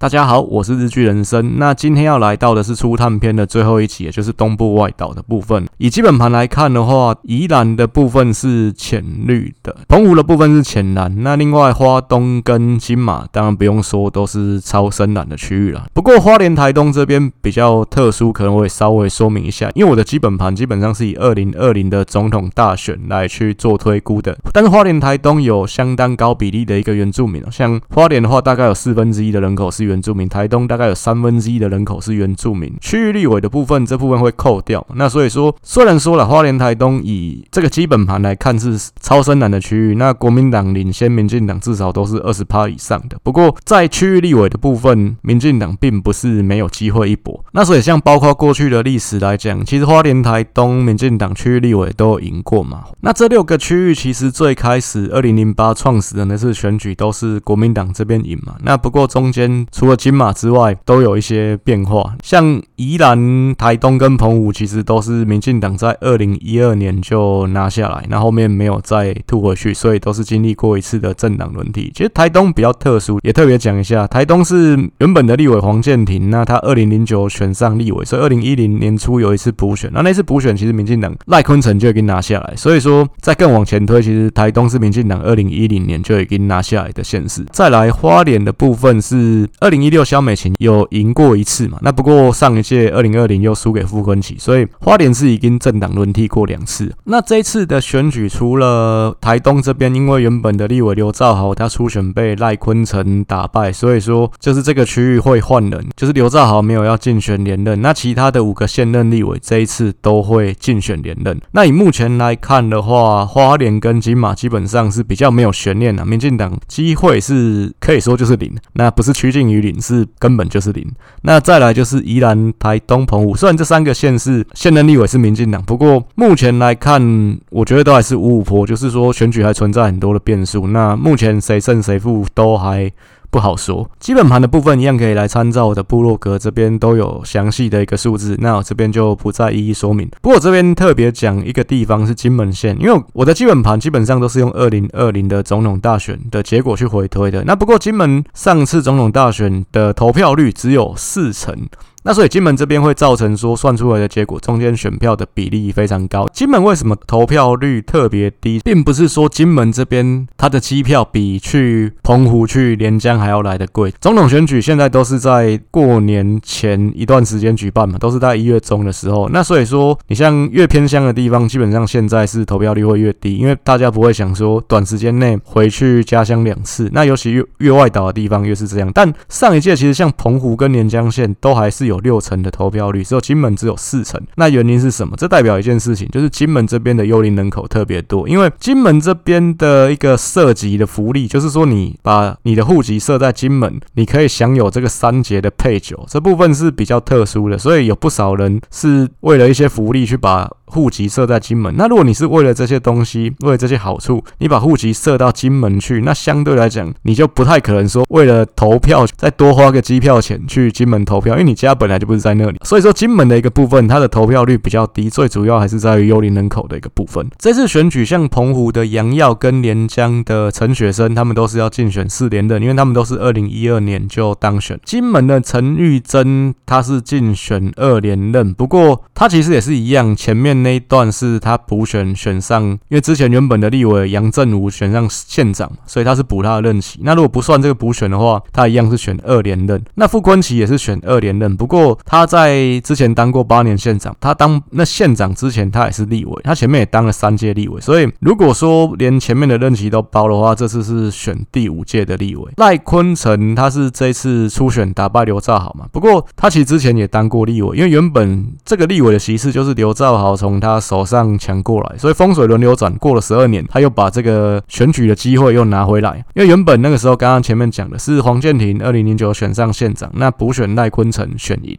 大家好，我是日剧人生。那今天要来到的是初探篇的最后一集，也就是东部外岛的部分。以基本盘来看的话，宜兰的部分是浅绿的，澎湖的部分是浅蓝。那另外花东跟金马，当然不用说，都是超深蓝的区域了。不过花莲台东这边比较特殊，可能我会稍微说明一下，因为我的基本盘基本上是以二零二零的总统大选来去做推估的。但是花莲台东有相当高比例的一个原住民，像花莲的话，大概有四分之一的人口是原住民，台东大概有三分之一的人口是原住民。区域立委的部分，这部分会扣掉。那所以说，虽然说了花莲台东以这个基本盘来看是超深蓝的区域，那国民党领先民进党至少都是二十趴以上的。不过在区域立委的部分，民进党并不是没有机会一搏。那所以像包括过去的历史来讲，其实花莲台东民进党区域立委都赢过嘛。那这六个区域其实最开始二零零八创始的那次选举都是国民党这边赢嘛。那不过中间除了金马之外，都有一些变化，像宜兰、台东跟澎湖，其实都是民进党在二零一二年就拿下来，那后面没有再吐回去，所以都是经历过一次的政党轮替。其实台东比较特殊，也特别讲一下，台东是原本的立委黄健庭，那他二零零九选上立委，所以二零一零年初有一次补选，那那次补选其实民进党赖坤成就已经拿下来，所以说再更往前推，其实台东是民进党二零一零年就已经拿下来的县市。再来花莲的部分是二零一六萧美琴有赢过一次嘛，那不过上一届二零二零又输给傅崐萁，所以花莲是已经政党轮替过两次。那这一次的选举，除了台东这边，因为原本的立委刘兆豪他初选被赖坤成打败，所以说就是这个区域会换人，就是刘兆豪没有要竞选连任。那其他的五个现任立委这一次都会竞选连任。那以目前来看的话，花莲跟金马基本上是比较没有悬念的，民进党机会是可以说就是零，那不是趋近于零，是根本就是零。那再来就是宜兰、台东、澎湖，虽然这三个县市现任立委是民进党，不过目前来看，我觉得都还是五五波，就是说选举还存在很多的变数。那目前谁胜谁负都还不好说，基本盘的部分一样可以来参照我的部落格，这边都有详细的一个数字，那我这边就不再一一说明。不过我这边特别讲一个地方是金门县，因为我的基本盘基本上都是用二零二零的总统大选的结果去回推的。那不过金门上次总统大选的投票率只有四成。那所以金门这边会造成说算出来的结果中间选票的比例非常高。金门为什么投票率特别低，并不是说金门这边它的机票比去澎湖去连江还要来得贵。总统选举现在都是在过年前一段时间举办嘛，都是在一月中的时候。那所以说你像越偏乡的地方，基本上现在是投票率会越低，因为大家不会想说短时间内回去家乡两次。那尤其越越外岛的地方越是这样。但上一届其实像澎湖跟连江县都还是有。六成的投票率，只有金门只有四成。那原因是什么？这代表一件事情，就是金门这边的幽灵人口特别多。因为金门这边的一个涉及的福利，就是说你把你的户籍设在金门，你可以享有这个三节的配酒，这部分是比较特殊的。所以有不少人是为了一些福利去把户籍设在金门。那如果你是为了这些东西，为了这些好处，你把户籍设到金门去，那相对来讲，你就不太可能说为了投票 再多花个机票钱去金门投票，因为你家。本来就不是在那里，所以说金门的一个部分，它的投票率比较低，最主要还是在于幽灵人口的一个部分。这次选举，像澎湖的杨耀跟连江的陈雪生，他们都是要竞选四连任，因为他们都是二零一二年就当选。金门的陈玉珍，他是竞选二连任，不过他其实也是一样，前面那一段是他补选选上，因为之前原本的立委杨振武选上县长，所以他是补他的任期。那如果不算这个补选的话，他一样是选二连任。那傅昆萁也是选二连任，不。不过他在之前当过八年县长，他当那县长之前他也是立委，他前面也当了三届立委，所以如果说连前面的任期都包的话，这次是选第五届的立委。赖坤成他是这次初选打败刘兆豪嘛，不过他其实之前也当过立委，因为原本这个立委的席次就是刘兆豪从从他手上抢过来，所以风水轮流转，过了十二年，他又把这个选举的机会又拿回来。因为原本那个时候刚刚前面讲的是黄健庭二零零九选上县长，那补选赖坤成选。赢，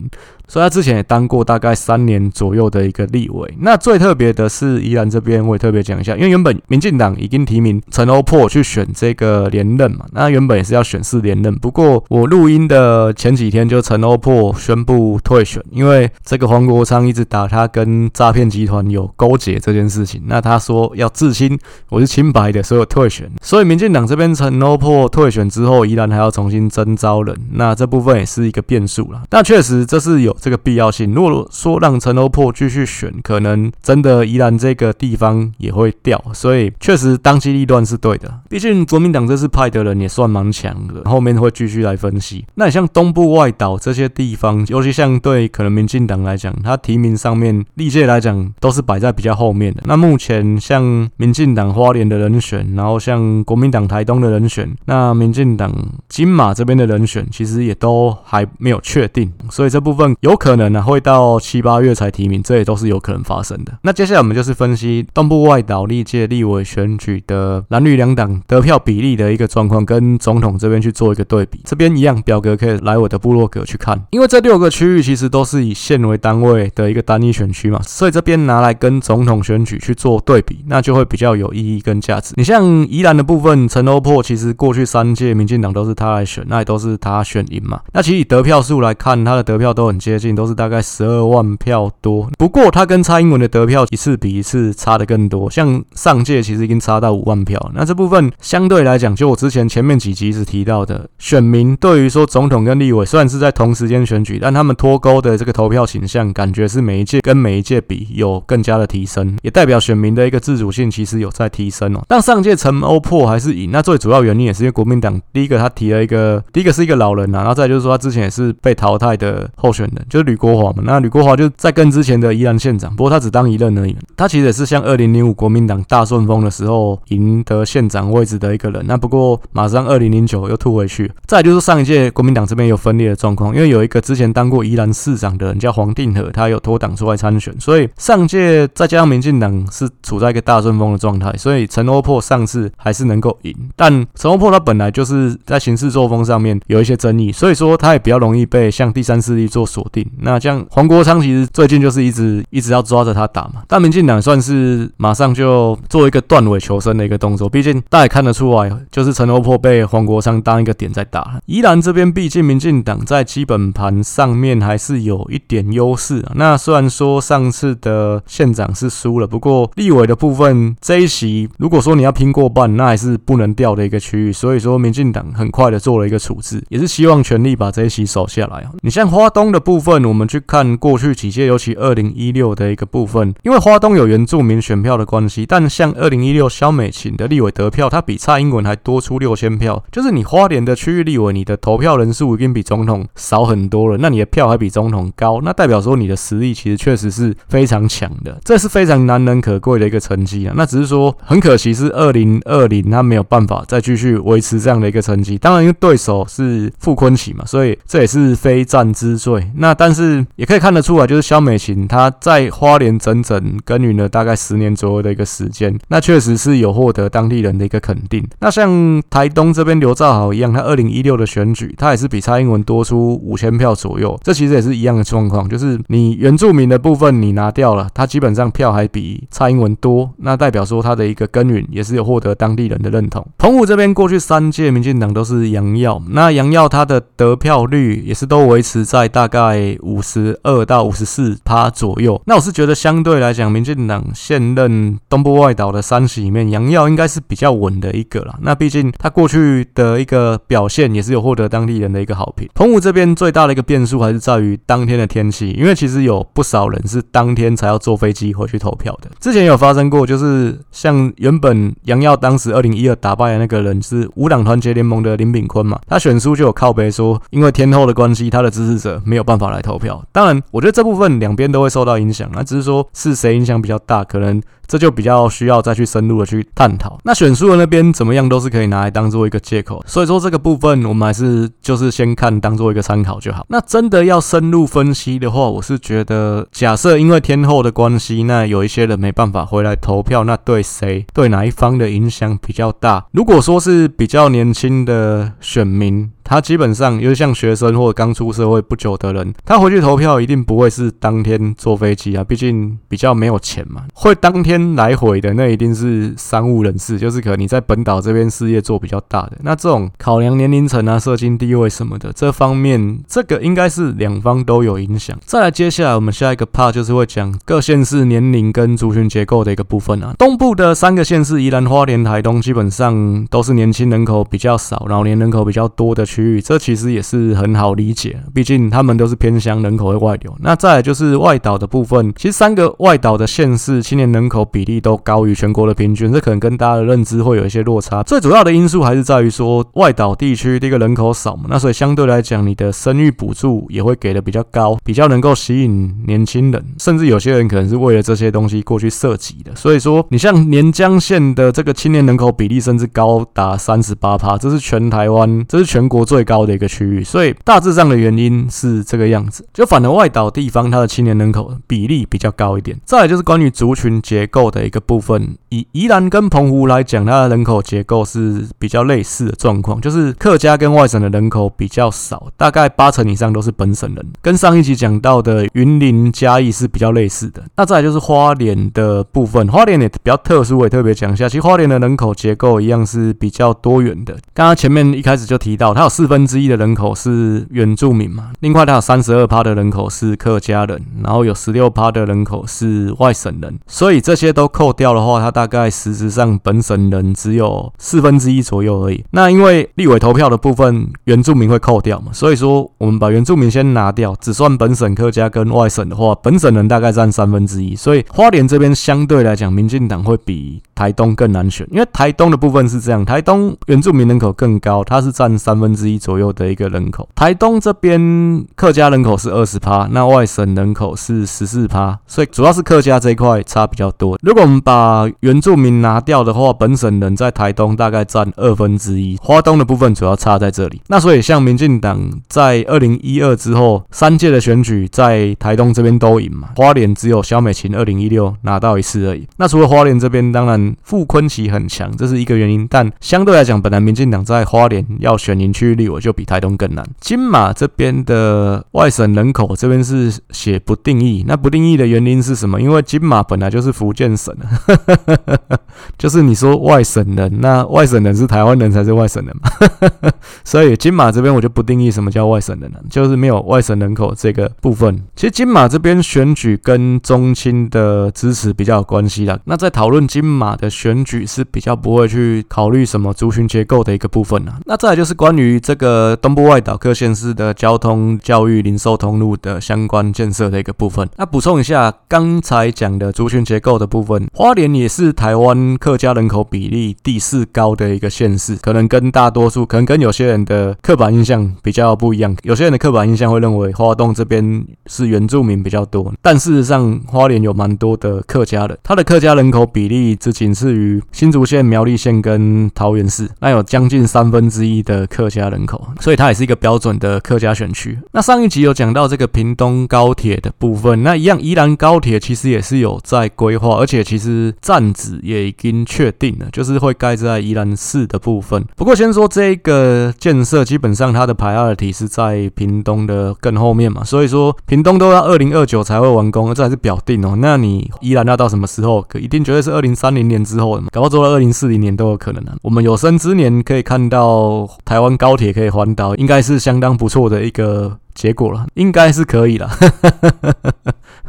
所以他之前也当过大概三年左右的一个立委。那最特别的是宜兰这边，我也特别讲一下，因为原本民进党已经提名陈欧珀去选这个连任嘛，那原本也是要选四连任。不过我录音的前几天，就陈欧珀宣布退选，因为这个黄国昌一直打他跟诈骗集集团有勾结这件事情。那他说要自清，我是清白的，所以我退选。所以民进党这边陈欧破退选之后，依然还要重新征招人，那这部分也是一个变数了。但确实这是有这个必要性。如果说让陈欧破继续选，可能真的依然这个地方也会掉。所以确实当机立断是对的。毕竟国民党这次派的人也算蛮强的，后面会继续来分析。那你像东部外岛这些地方，尤其像对可能民进党来讲，他提名上面历届来讲都是摆在比较后面的。那目前像民进党花莲的人选，然后像国民党台东的人选，那民进党金马这边的人选，其实也都还没有确定。所以这部分有可能呢会到七八月才提名，这也都是有可能发生的。那接下来我们就是分析东部外岛历届立委选举的蓝绿两党得票比例的一个状况，跟总统这边去做一个对比。这边一样表格可以来我的部落格去看，因为这六个区域其实都是以县为单位的一个单一选区嘛，所以这边拿来跟总统选举去做对比，那就会比较有意义跟价值。你像宜兰的部分，陈欧珀其实过去三届民进党都是他来选，那也都是他选赢嘛。那其实以得票数来看，他的得票都很接近，都是大概十二万票多。不过他跟蔡英文的得票一次比一次差的更多，像上届其实已经差到五万票。那这部分相对来讲，就我之前前面几集一直提到的，选民对于说总统跟立委虽然是在同时间选举，但他们脱钩的这个投票倾向，感觉是每一届跟每一届比有更加的提升，也代表选民的一个自主性其实有在提升哦。但上届陈欧破还是赢，那最主要原因也是因为国民党第一个他提了一个，第一个是一个老人啊，然后再就是说他之前也是被淘汰的候选人，就是吕国华嘛。那吕国华就在跟之前的宜兰县长，不过他只当一任而已。他其实也是像二零零五国民党大顺风的时候赢得县长位置的一个人。那不过马上二零零九又吐回去。再就是上一届国民党这边有分裂的状况，因为有一个之前当过宜兰市长的人叫黄定和，他有脱党出来参选，所以上上届再加上民进党是处在一个大顺风的状态，所以陈欧珀上次还是能够赢。但陈欧珀他本来就是在行事作风上面有一些争议，所以说他也比较容易被向第三势力做锁定。那像黄国昌其实最近就是一直一直要抓着他打嘛，但民进党算是马上就做一个断尾求生的一个动作，毕竟大家也看得出来，就是陈欧珀被黄国昌当一个点在打。宜兰这边毕竟民进党在基本盘上面还是有一点优势啊。那虽然说上次的县长是输了，不过立委的部分这一席，如果说你要拼过半，那还是不能掉的一个区域。所以说民进党很快的做了一个处置，也是希望全力把这一席守下来。你像花东的部分，我们去看过去几届，尤其二零一六的一个部分，因为花东有原住民选票的关系，但像二零一六萧美琴的立委得票，他比蔡英文还多出六千票，就是你花莲的区域立委，你的投票人数已经比总统少很多了，那你的票还比总统高，那代表说你的实力其实确实是非常强的，这是非常难能可贵的一个成绩啊。那只是说很可惜是二零二零他没有办法再继续维持这样的一个成绩，当然因为对手是傅昆萁嘛，所以这也是非战之罪。那但是也可以看得出来，就是萧美琴她在花莲整整耕耘了大概十年左右的一个时间，那确实是有获得当地人的一个肯定。那像台东这边刘兆豪一样，他二零一六的选举，他也是比蔡英文多出五千票左右，这其实也是一样的状况，就是你原住民的部分你拿掉了，他基本上票还比蔡英文多，那代表说他的一个耕耘也是有获得当地人的认同。澎湖这边过去三届民进党都是杨耀，那杨耀他的得票率也是都维持在大概五十二到五十四趴左右。那我是觉得相对来讲，民进党现任东部外岛的三席里面，杨耀应该是比较稳的一个啦。那毕竟他过去的一个表现也是有获得当地人的一个好评。澎湖这边最大的一个变数还是在于当天的天气，因为其实有不少人是当天才要坐飞机回去投票的。之前有发生过，就是像原本杨耀当时二零一二打败的那个人是无党团结联盟的林炳坤嘛，他选书就有靠背说，因为天后的关系，他的支持者没有办法来投票。当然，我觉得这部分两边都会受到影响，那只是说是谁影响比较大，可能。这就比较需要再去深入的去探讨。那选输的那边怎么样都是可以拿来当做一个借口，所以说这个部分我们还是就是先看当做一个参考就好。那真的要深入分析的话，我是觉得假设因为天后的关系，那有一些人没办法回来投票，那对谁对哪一方的影响比较大？如果说是比较年轻的选民。他基本上因为像学生或者刚出社会不久的人，他回去投票一定不会是当天坐飞机啊，毕竟比较没有钱嘛。会当天来回的那一定是商务人士，就是可能你在本岛这边事业做比较大的。那这种考量年龄层啊、社经地位什么的，这方面这个应该是两方都有影响。再来，接下来我们下一个 part 就是会讲各县市年龄跟族群结构的一个部分啊。东部的三个县市宜兰、花莲、台东，基本上都是年轻人口比较少、老年人口比较多的区域，这其实也是很好理解，毕竟他们都是偏乡，人口会外流。那再就是外岛的部分，其实三个外岛的县市青年人口比例都高于全国的平均，这可能跟大家的认知会有一些落差。最主要的因素还是在于说外岛地区这个人口少嘛，那所以相对来讲，你的生育补助也会给的比较高，比较能够吸引年轻人，甚至有些人可能是为了这些东西过去设籍的。所以说，你像连江县的这个青年人口比例甚至高达三十八趴，这是全台湾，这是全国最高的一个区域。所以大致上的原因是这个样子，就反而外岛地方它的青年人口比例比较高一点。再来就是关于族群结构的一个部分，以宜兰跟澎湖来讲，它的人口结构是比较类似的状况，就是客家跟外省的人口比较少，大概八成以上都是本省人，跟上一集讲到的云林嘉义是比较类似的。那再来就是花莲的部分，花莲也比较特殊，我也特别讲一下，其实花莲的人口结构一样是比较多元的。刚刚前面一开始就提到，它有四分之一的人口是原住民嘛，另外它有三十二趴的人口是客家人，然后有十六趴的人口是外省人，所以这些都扣掉的话，它大概实质上本省人只有四分之一左右而已。那因为立委投票的部分原住民会扣掉嘛，所以说我们把原住民先拿掉，只算本省客家跟外省的话，本省人大概占三分之一，所以花莲这边相对来讲，民进党会比台东更难选，因为台东的部分是这样，台东原住民人口更高，它是占三分之一左右的一个人口。台东这边客家人口是二十趴，那外省人口是十四趴，所以主要是客家这一块差比较多。如果我们把原住民拿掉的话，本省人在台东大概占二分之一，花东的部分主要差在这里。那所以像民进党在二零一二之后三届的选举，在台东这边都赢嘛，花莲只有萧美琴二零一六拿到一次而已。那除了花莲这边，当然傅崐萁很强，这是一个原因。但相对来讲，本来民进党在花莲要选赢区域立委就比台东更难。金马这边的外省人口这边是写不定义，那不定义的原因是什么？因为金马本来就是福建省的，就是你说外省人，那外省人是台湾人才是外省人嘛？所以金马这边我就不定义什么叫外省人了，就是没有外省人口这个部分。其实金马这边选举跟中青的支持比较有关系啦。那在讨论金马的选举是比较不会去考虑什么族群结构的一个部分啊。那再来就是关于这个东部外岛各县市的交通、教育、零售通路的相关建设的一个部分。那补充一下刚才讲的族群结构的部分，花莲也是台湾客家人口比例第四高的一个县市，可能跟大多数，可能跟有些人的刻板印象比较不一样。有些人的刻板印象会认为花东这边是原住民比较多，但事实上花莲有蛮多的客家人，他的客家人口比例只仅次于新竹县、苗栗县跟桃园市，那有将近三分之一的客家人口，所以它也是一个标准的客家选区。那上一集有讲到这个屏东高铁的部分，那一样宜兰高铁其实也是有在规划，而且其实站址也已经确定了，就是会盖在宜兰市的部分。不过先说这个建设，基本上它的 priority 是在屏东的更后面嘛，所以说屏东都要二零二九才会完工，这还是表定哦。那你宜兰要到什么时候？可一定绝对是二零三零 年之后的嘛，搞不好做到二零四零年都有可能啊。我们有生之年可以看到台湾高铁可以环岛，应该是相当不错的一个结果了，应该是可以了。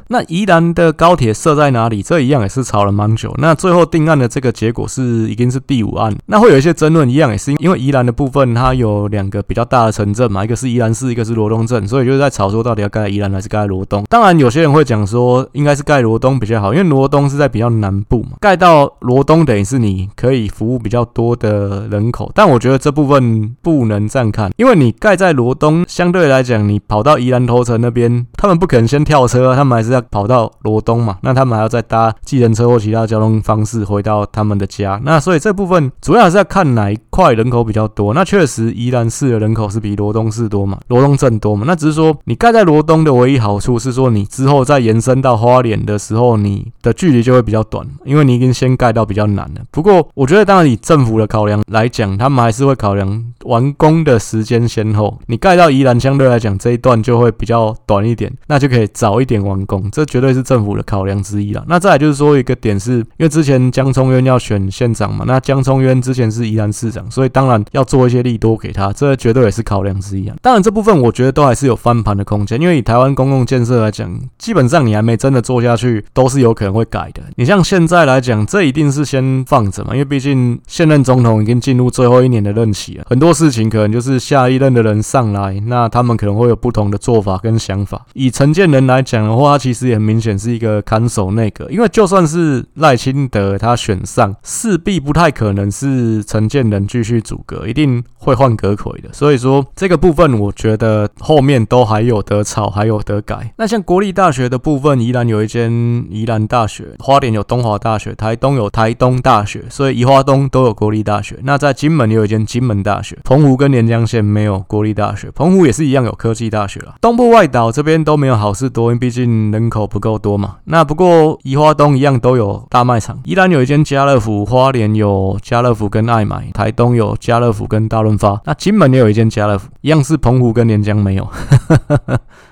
那宜兰的高铁设在哪里？这一样也是吵了蛮久。那最后定案的这个结果是已经是第五案。那会有一些争论，一样也是因为宜兰的部分它有两个比较大的城镇嘛，一个是宜兰市，一个是罗东镇，所以就是在吵说到底要盖宜兰还是盖罗东。当然有些人会讲说应该是盖罗东比较好，因为罗东是在比较南部嘛，盖到罗东等于是你可以服务比较多的人口。但我觉得这部分不能这样看，因为你盖在罗东，相对来讲你跑到宜兰头城那边，他们不可能先跳车，他们还是要。跑到罗东嘛，那他们还要再搭计程车或其他交通方式回到他们的家。那所以这部分主要还是要看哪一块人口比较多，那确实宜兰市的人口是比罗东市多嘛，罗东镇多嘛。那只是说你盖在罗东的唯一好处是说，你之后再延伸到花莲的时候，你的距离就会比较短，因为你已经先盖到比较难了。不过我觉得，当然以政府的考量来讲，他们还是会考量完工的时间先后。你盖到宜兰相对来讲这一段就会比较短一点，那就可以早一点完工，这绝对是政府的考量之一了。那再来就是说一个点是，因为之前江聪渊要选县长嘛，那江聪渊之前是宜兰市长，所以当然要做一些利多给他，这绝对也是考量之一啊。当然这部分我觉得都还是有翻盘的空间，因为以台湾公共建设来讲，基本上你还没真的做下去，都是有可能会改的。你像现在来讲，这一定是先放着嘛，因为毕竟现任总统已经进入最后一年的任期了，很多事情可能就是下一任的人上来，那他们可能会有不同的做法跟想法。以陈建仁来讲的话，他其实也很明显是一个看守内阁，因为就算是赖清德他选上，势必不太可能是陈建仁继续阻隔，一定会换阁揆的。所以说这个部分，我觉得后面都还有得吵，还有得改。那像国立大学的部分，宜兰有一间宜兰大学，花莲有东华大学，台东有台东大学，所以宜花东都有国立大学。那在金门有一间金门大学，澎湖跟连江县没有国立大学，澎湖也是一样有科技大学啦。东部外岛这边都没有好事多，因为毕竟人口不够多嘛。那不过宜花东一样都有大卖场，宜兰有一间家乐福，花莲有家乐福跟爱买，台东有家乐福跟大润发，那金门也有一间家乐福，一样是澎湖跟连江没有。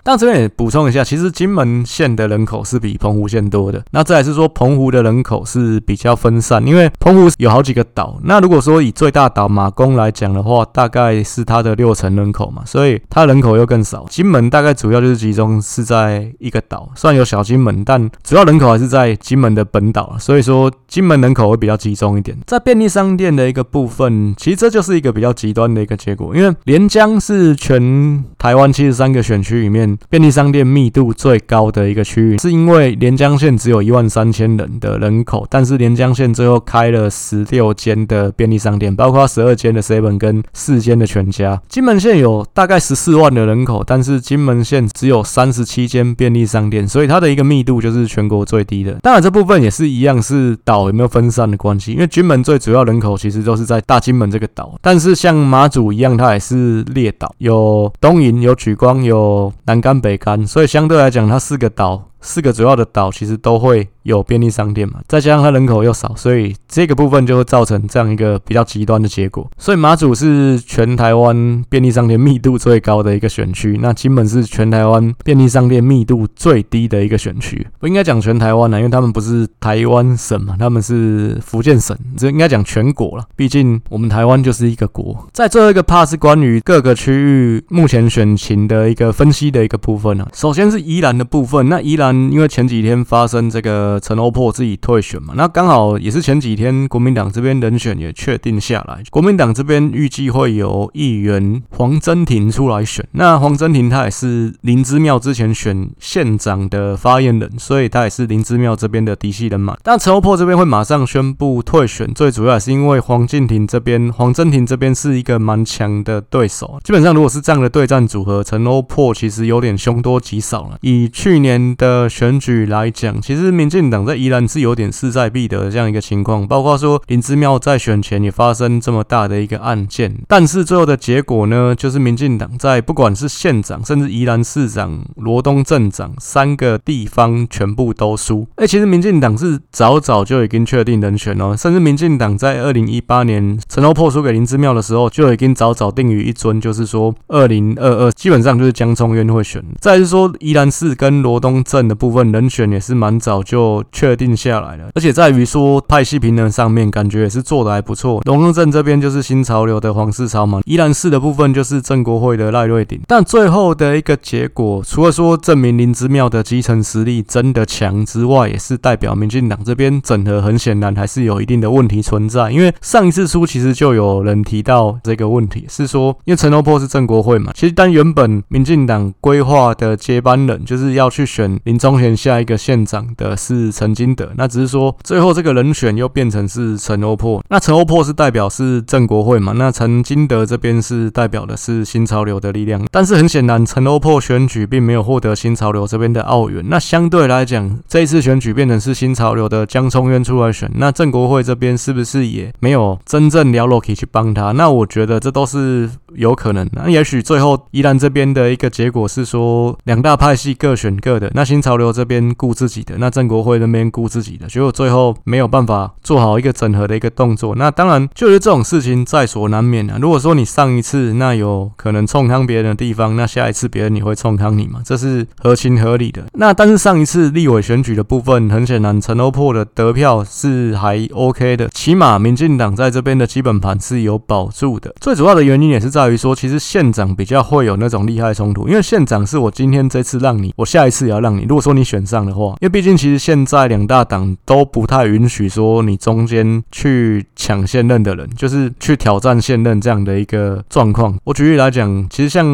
但这边也补充一下，其实金门县的人口是比澎湖县多的。那再来是说，澎湖的人口是比较分散，因为澎湖有好几个岛。那如果说以最大岛马公来讲的话，大概是它的六成人口嘛，所以它人口又更少。金门大概主要就是集中是在一个岛，虽然有小金门，但主要人口还是在金门的本岛。所以说，金门人口会比较集中一点。在便利商店的一个部分，其实这就是一个比较极端的一个结果，因为连江是全台湾七十三个选区里面。便利商店密度最高的一个区域，是因为连江县只有一万三千人的人口，但是连江县最后开了十六间的便利商店，包括十二间的 seven 跟四间的全家。金门县有大概十四万的人口，但是金门县只有三十七间便利商店，所以它的一个密度就是全国最低的。当然这部分也是一样，是岛有没有分散的关系，因为金门最主要人口其实都是在大金门这个岛，但是像马祖一样，它也是列岛，有东引、有曲光、有南。干北竿，所以相对来讲，它四个岛。四个主要的岛其实都会有便利商店嘛，再加上它人口又少，所以这个部分就会造成这样一个比较极端的结果。所以马祖是全台湾便利商店密度最高的一个选区，那金门是全台湾便利商店密度最低的一个选区。不应该讲全台湾呢，因为他们不是台湾省嘛，他们是福建省，这应该讲全国了。毕竟我们台湾就是一个国。在最后一个 part 是关于各个区域目前选情的一个分析的一个部分呢。首先是宜兰的部分，那宜兰。因为前几天发生这个陈欧珀自己退选嘛，那刚好也是前几天国民党这边人选也确定下来，国民党这边预计会由议员黄真廷出来选。那黄真廷他也是林之妙之前选县长的发言人，所以他也是林之妙这边的嫡系人马。但陈欧珀这边会马上宣布退选，最主要也是因为黄敬廷这边、黄真廷这边是一个蛮强的对手。基本上如果是这样的对战组合，陈欧珀其实有点凶多吉少了。以去年的选举来讲，其实民进党在宜兰是有点势在必得的这样一个情况，包括说林之妙在选前也发生这么大的一个案件，但是最后的结果呢，就是民进党在不管是县长，甚至宜兰市长、罗东镇长三个地方全部都输。哎，其实民进党是早早就已经确定人选哦，甚至民进党在二零一八年陈欧破输给林之妙的时候，就已经早早定于一尊，就是说二零二二基本上就是江聪渊会选。再是说宜兰市跟罗东镇的。部分人选也是蛮早就确定下来了，而且在于说派系平衡上面，感觉也是做得还不错。龙冈镇这边就是新潮流的黄世超嘛，宜兰市的部分就是郑国会的赖瑞鼎。但最后的一个结果，除了说证明林之妙的基层实力真的强之外，也是代表民进党这边整合很显然还是有一定的问题存在。因为上一次输其实就有人提到这个问题，是说因为陈欧珀是郑国会嘛，其实但原本民进党规划的接班人就是要去选林。中选下一个县长的是陈金德，那只是说最后这个人选又变成是陈欧珀。那陈欧珀是代表是郑国会嘛？那陈金德这边是代表的是新潮流的力量。但是很显然，陈欧珀选举并没有获得新潮流这边的奥援。那相对来讲，这一次选举变成是新潮流的江聪渊出来选，那郑国会这边是不是也没有真正了落可以去帮他？那我觉得这都是有可能的。那也许最后宜兰这边的一个结果是说，两大派系各选各的。那新潮交流这边顾自己的，那郑国会那边顾自己的，结果最后没有办法做好一个整合的一个动作。那当然，就是这种事情在所难免啊。如果说你上一次那有可能冲康别人的地方，那下一次别人你会冲康你嘛？这是合情合理的。那但是上一次立委选举的部分，很显然陈欧珀的得票是还 OK 的，起码民进党在这边的基本盘是有保住的。最主要的原因也是在于说，其实县长比较会有那种利害冲突，因为县长是我今天这次让你，我下一次也要让你。如果说你选上的话，因为毕竟其实现在两大党都不太允许说你中间去抢现任的人，就是去挑战现任这样的一个状况。我举例来讲，其实像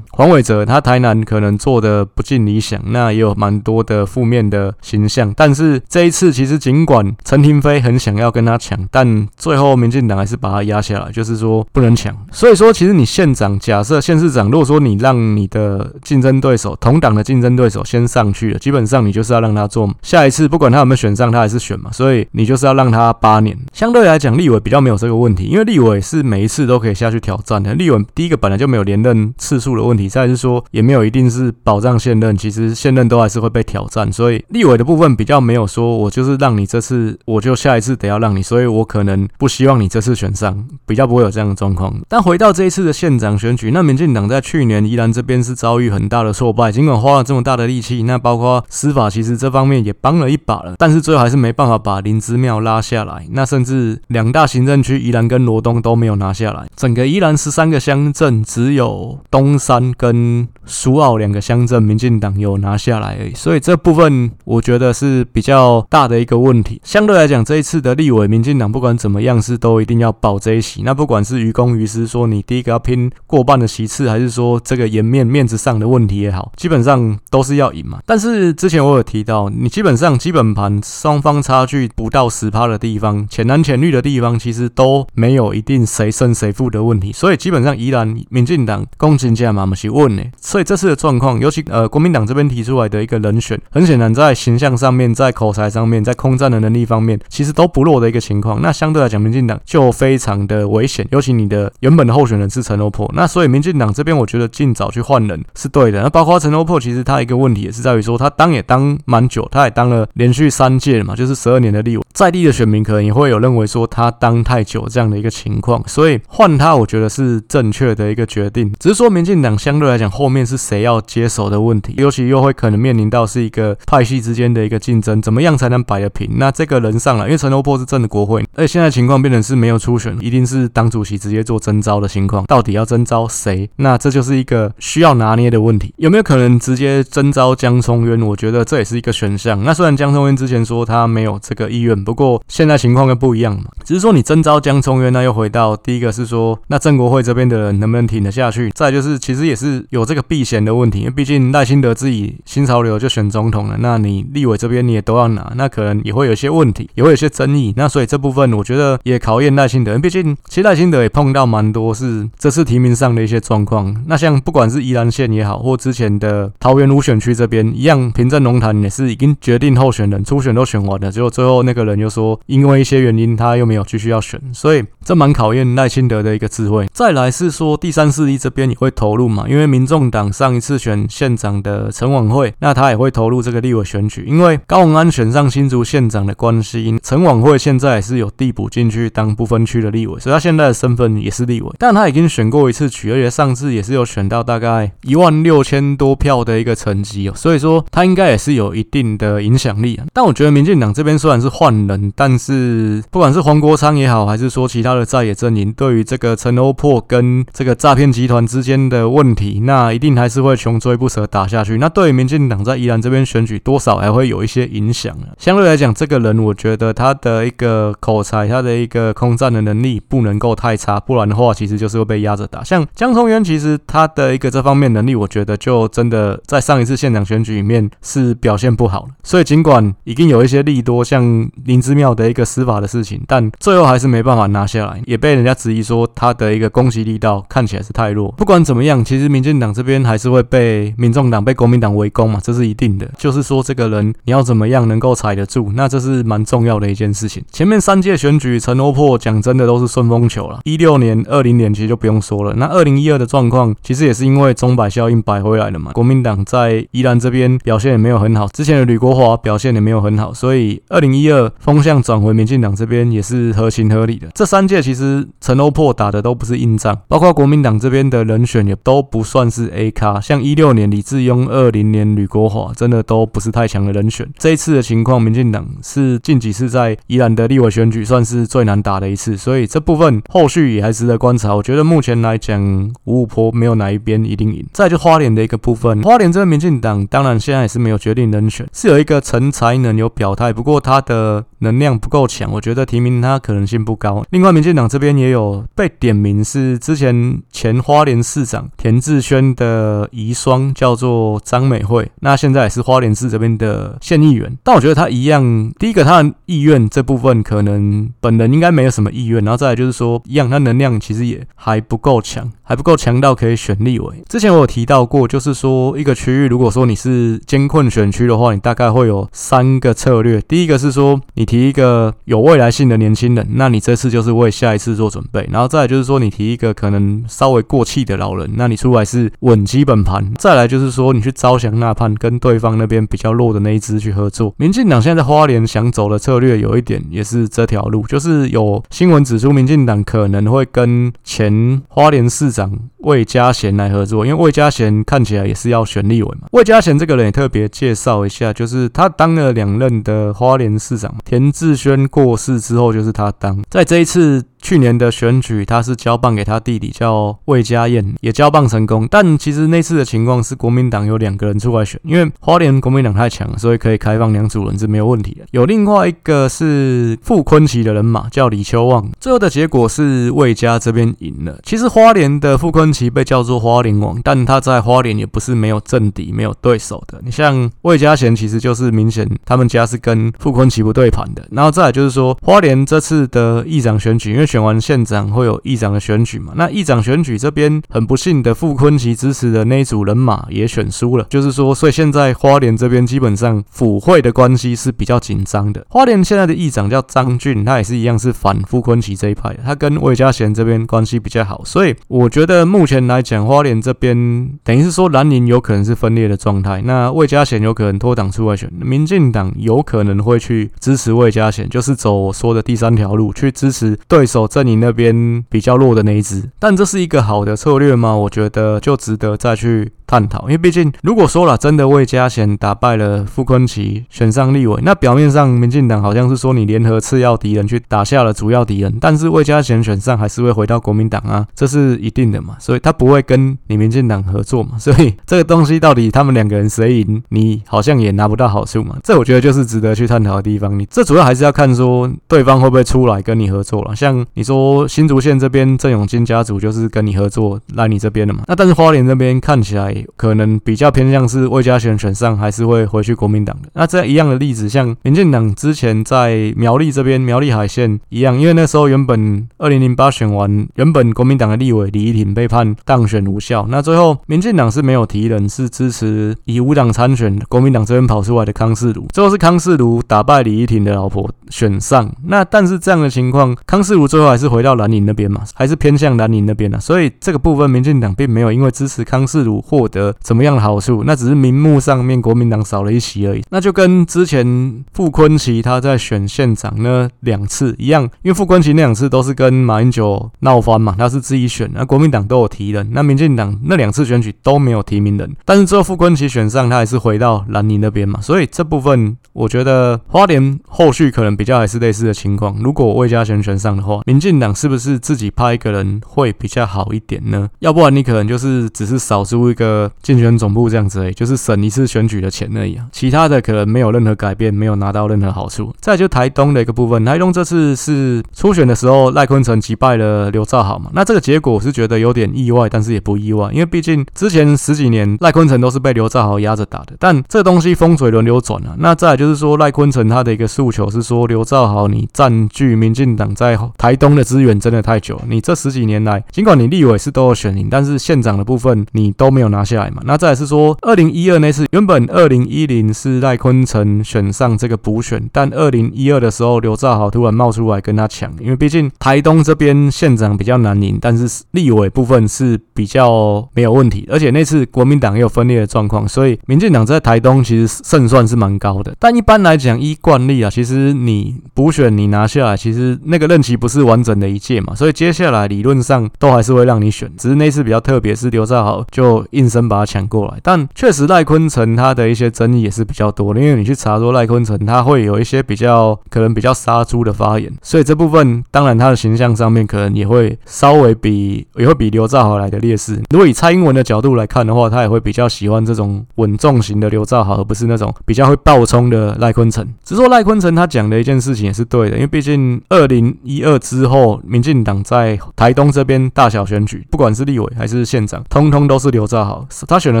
黄伟哲，他台南可能做的不尽理想，那也有蛮多的负面的形象。但是这一次，其实尽管陈亭妃很想要跟他抢，但最后民进党还是把他压下来，就是说不能抢。所以说，其实你县长，假设县市长，如果说你让你的竞争对手，同党的竞争对手先上去了，基本上你就是要让他做，下一次不管他有没有选上，他还是选嘛。所以你就是要让他八年。相对来讲，立委比较没有这个问题，因为立委是每一次都可以下去挑战的。立委第一个本来就没有连任次数的问题，再是说也没有一定是保障现任，其实现任都还是会被挑战。所以立委的部分比较没有说，我就是让你这次，我就下一次得要让你，所以我可能不希望你这次选上，比较不会有这样的状况。但回到这一次的县长选举，那民进党在去年宜兰这边是遭遇很大的挫败，尽管花了这么大的力气，那包括司法其实这方面也帮了一把了，但是最后还是没办法把林姿妙拉下来。那甚至两大行政区宜兰跟罗东都没有拿下来，整个宜兰十三个乡镇只有东山跟苏澳两个乡镇民进党有拿下来而已，所以这部分我觉得是比较大的一个问题。相对来讲，这一次的立委民进党不管怎么样是都一定要保这一席。那不管是于公于私，说你第一个要拼过半的席次，还是说这个颜面面子上的问题也好，基本上都是要赢嘛。但是是之前我有提到，你基本上基本盘双方差距不到十趴的地方，浅蓝浅绿的地方，其实都没有一定谁胜谁负的问题。所以基本上依然民进党公斤价嘛，不是问呢。所以这次的状况，尤其呃国民党这边提出来的一个人选，很显然在形象上面、在口才上面、在空战的能力方面，其实都不弱的一个情况。那相对来讲，民进党就非常的危险。尤其你的原本的候选人是陈欧珀，那所以民进党这边我觉得尽早去换人是对的。那包括陈欧珀，其实他一个问题也是在于说，他他当也当蛮久，他也当了连续三届嘛，就是十二年的立委，在地的选民可能也会有认为说他当太久这样的一个情况，所以换他我觉得是正确的一个决定。只是说民进党相对来讲后面是谁要接手的问题，尤其又会可能面临到是一个派系之间的一个竞争，怎么样才能摆得平？那这个人上来，因为陈欧珀是正的国会，而且现在情况变成是没有初选，一定是党主席直接做征召的情况，到底要征召谁？那这就是一个需要拿捏的问题。有没有可能直接征召江聪渊？我觉得这也是一个选项。那虽然江聪渊之前说他没有这个意愿，不过现在情况又不一样嘛。只是说你征召江聪渊，那又回到第一个是说，那郑国会这边的人能不能挺得下去？再就是其实也是有这个避嫌的问题，因为毕竟赖清德自己新潮流就选总统了，那你立委这边你也都要拿，那可能也会有一些问题，也会有些争议。那所以这部分我觉得也考验赖清德，毕竟其实赖清德也碰到蛮多是这次提名上的一些状况。那像不管是宜兰县也好，或之前的桃园五选区这边一样，平镇龙潭也是已经决定候选人，初选都选完了，结果最后那个人又说因为一些原因他又没有继续要选，所以这蛮考验赖清德的一个智慧。再来是说第三势力这边也会投入嘛，因为民众党上一次选县长的陈婉慧，那他也会投入这个立委选举，因为高虹安选上新竹县长的关系，陈婉慧现在也是有递补进去当不分区的立委，所以他现在的身份也是立委，但他已经选过一次取，而且上次也是有选到大概一万六千多票的一个成绩哦，所以说他应该也是有一定的影响力啊。但我觉得民进党这边虽然是换人，但是不管是黄国昌也好，还是说其他的在野阵营，对于这个陈欧珀跟这个诈骗集团之间的问题，那一定还是会穷追不舍打下去。那对于民进党在宜兰这边选举，多少还会有一些影响啊。相对来讲，这个人我觉得他的一个口才，他的一个空战的能力不能够太差，不然的话，其实就是会被压着打。像江聪渊，其实他的一个这方面能力，我觉得就真的在上一次县长选举里面是表现不好了。所以尽管已经有一些利多，像林之妙的一个司法的事情，但最后还是没办法拿下来，也被人家质疑说他的一个攻击力道看起来是太弱。不管怎么样，其实民进党这边还是会被民众党、被国民党围攻嘛，这是一定的。就是说这个人你要怎么样能够踩得住，那这是蛮重要的一件事情。前面三届选举陈欧破讲真的都是顺风球了，一六年、二零年其实就不用说了，那二零一二的状况其实也是因为钟摆效应摆回来了嘛。国民党在宜兰这边表现也没有很好，之前的吕国华表现也没有很好，所以二零一二风向转回民进党这边也是合情合理的。这三届其实陈欧珀打的都不是硬仗，包括国民党这边的人选也都不算是 A 咖，像一六年李志庸、二零年吕国华，真的都不是太强的人选。这一次的情况，民进党是近几次在宜兰的立委选举算是最难打的一次，所以这部分后续也还值得观察。我觉得目前来讲，五五坡没有哪一边一定赢。再就花莲的一个部分，花莲这个民进党当然现在也是没有决定人选，是有一个陈才能有表态，不过他的能量不够强，我觉得提名他可能性不高。另外，民进党这边也有被点名是之前前花莲市长田智轩的遗孀，叫做张美惠，那现在也是花莲市这边的县议员。但我觉得他一样，第一个他的意愿这部分可能本人应该没有什么意愿，然后再来就是说一样，他能量其实也还不够强。还不够强到可以选立委。之前我有提到过，就是说一个区域，如果说你是艰困选区的话，你大概会有三个策略。第一个是说，你提一个有未来性的年轻人，那你这次就是为下一次做准备。然后再来就是说，你提一个可能稍微过气的老人，那你出来是稳基本盘。再来就是说，你去招降纳叛，跟对方那边比较弱的那一支去合作。民进党现在在花莲想走的策略有一点也是这条路，就是有新闻指出，民进党可能会跟前花莲市长魏嘉贤来合作，因为魏嘉贤看起来也是要选立委嘛。魏嘉贤这个人也特别介绍一下，就是他当了两任的花莲市长，田志轩过世之后就是他当，在这一次。去年的选举，他是交棒给他弟弟叫魏家彦，也交棒成功。但其实那次的情况是国民党有两个人出来选，因为花莲国民党太强，所以可以开放两组人是没有问题的。有另外一个是傅崐萁的人马叫李秋旺，最后的结果是魏家这边赢了。其实花莲的傅崐萁被叫做花莲王，但他在花莲也不是没有政敌、没有对手的。你像魏家贤，其实就是明显他们家是跟傅崐萁不对盘的。然后再就是说，花莲这次的议长选举，因为选完县长会有议长的选举嘛？那议长选举这边很不幸的，傅崐萁支持的那一组人马也选输了。就是说，所以现在花莲这边基本上府会的关系是比较紧张的。花莲现在的议长叫张俊，他也是一样是反傅崐萁这一派的，他跟魏嘉贤这边关系比较好。所以我觉得目前来讲，花莲这边等于是说蓝营有可能是分裂的状态。那魏嘉贤有可能脱党出来选，民进党有可能会去支持魏嘉贤，就是走我说的第三条路，去支持对手阵营。那边比较弱的那一支，但这是一个好的策略吗？我觉得就值得再去探讨，因为毕竟如果说了真的魏嘉贤打败了傅崐萁选上立委，那表面上民进党好像是说你联合次要敌人去打下了主要敌人，但是魏嘉贤选上还是会回到国民党啊，这是一定的嘛，所以他不会跟你民进党合作嘛，所以这个东西到底他们两个人谁赢，你好像也拿不到好处嘛，这我觉得就是值得去探讨的地方。你这主要还是要看说对方会不会出来跟你合作了，像你说新竹县这边郑永金家族就是跟你合作来你这边的嘛，那但是花莲这边看起来。可能比较偏向是魏家贤选上，还是会回去国民党的。那这一样的例子，像民进党之前在苗栗这边苗栗海线一样，因为那时候原本二零零八选完，原本国民党的立委李怡婷被判当选无效，那最后民进党是没有提人，是支持以无党参选，国民党这边跑出来的康世儒，最后是康世儒打败李怡婷的老婆选上。那但是这样的情况，康世儒最后还是回到蓝营那边嘛，还是偏向蓝营那边啊。所以这个部分民进党并没有因为支持康世儒获得怎么样的好处？那只是名目上面国民党少了一席而已。那就跟之前傅昆萁他在选县长那两次一样，因为傅昆萁那两次都是跟马英九闹翻嘛，他是自己选，那国民党都有提人，那民进党那两次选举都没有提名人。但是最后傅昆萁选上，他还是回到蓝营那边嘛。所以这部分我觉得花莲后续可能比较还是类似的情况。如果魏嘉贤选上的话，民进党是不是自己派一个人会比较好一点呢？要不然你可能就是只是少出一个。竞选总部这样子而已，就是省一次选举的钱而已啊。其他的可能没有任何改变，没有拿到任何好处。再就台东的一个部分，台东这次是初选的时候赖坤成击败了刘兆豪嘛，那这个结果我是觉得有点意外，但是也不意外，因为毕竟之前十几年赖坤成都是被刘兆豪压着打的。但这东西风水轮流转啊，那再就是说赖坤成他的一个诉求是说刘兆豪你占据民进党在台台东的资源真的太久，你这十几年来尽管你立委是都有选赢，但是县长的部分你都没有拿下来嘛。那再来是说二零一二那次原本二零一零是赖坤成选上这个补选，但二零一二的时候刘兆豪突然冒出来跟他抢，因为毕竟台东这边县长比较难赢，但是立委部分是比较没有问题，而且那次国民党也有分裂的状况，所以民进党在台东其实胜算是蛮高的。但一般来讲，依惯例啊，其实你补选你拿下来，其实那个任期不是完整的一届嘛，所以接下来理论上都还是会让你选，只是那次比较特别，是刘兆豪就硬生把他抢过来。但确实赖坤成他的一些争议也是比较多的，因为你去查说赖坤成他会有一些比较可能比较杀猪的发言，所以这部分当然他的形象上面可能也会稍微比也会比刘兆豪来的劣势。如果以蔡英文的角度来看的话，他也会比较喜欢这种稳重型的刘兆豪，而不是那种比较会爆冲的赖坤成。只是说赖坤成他讲的一件事情也是对的，因为毕竟二零一二之之后，民进党在台东这边大小选举，不管是立委还是县长，通通都是刘兆豪。他选了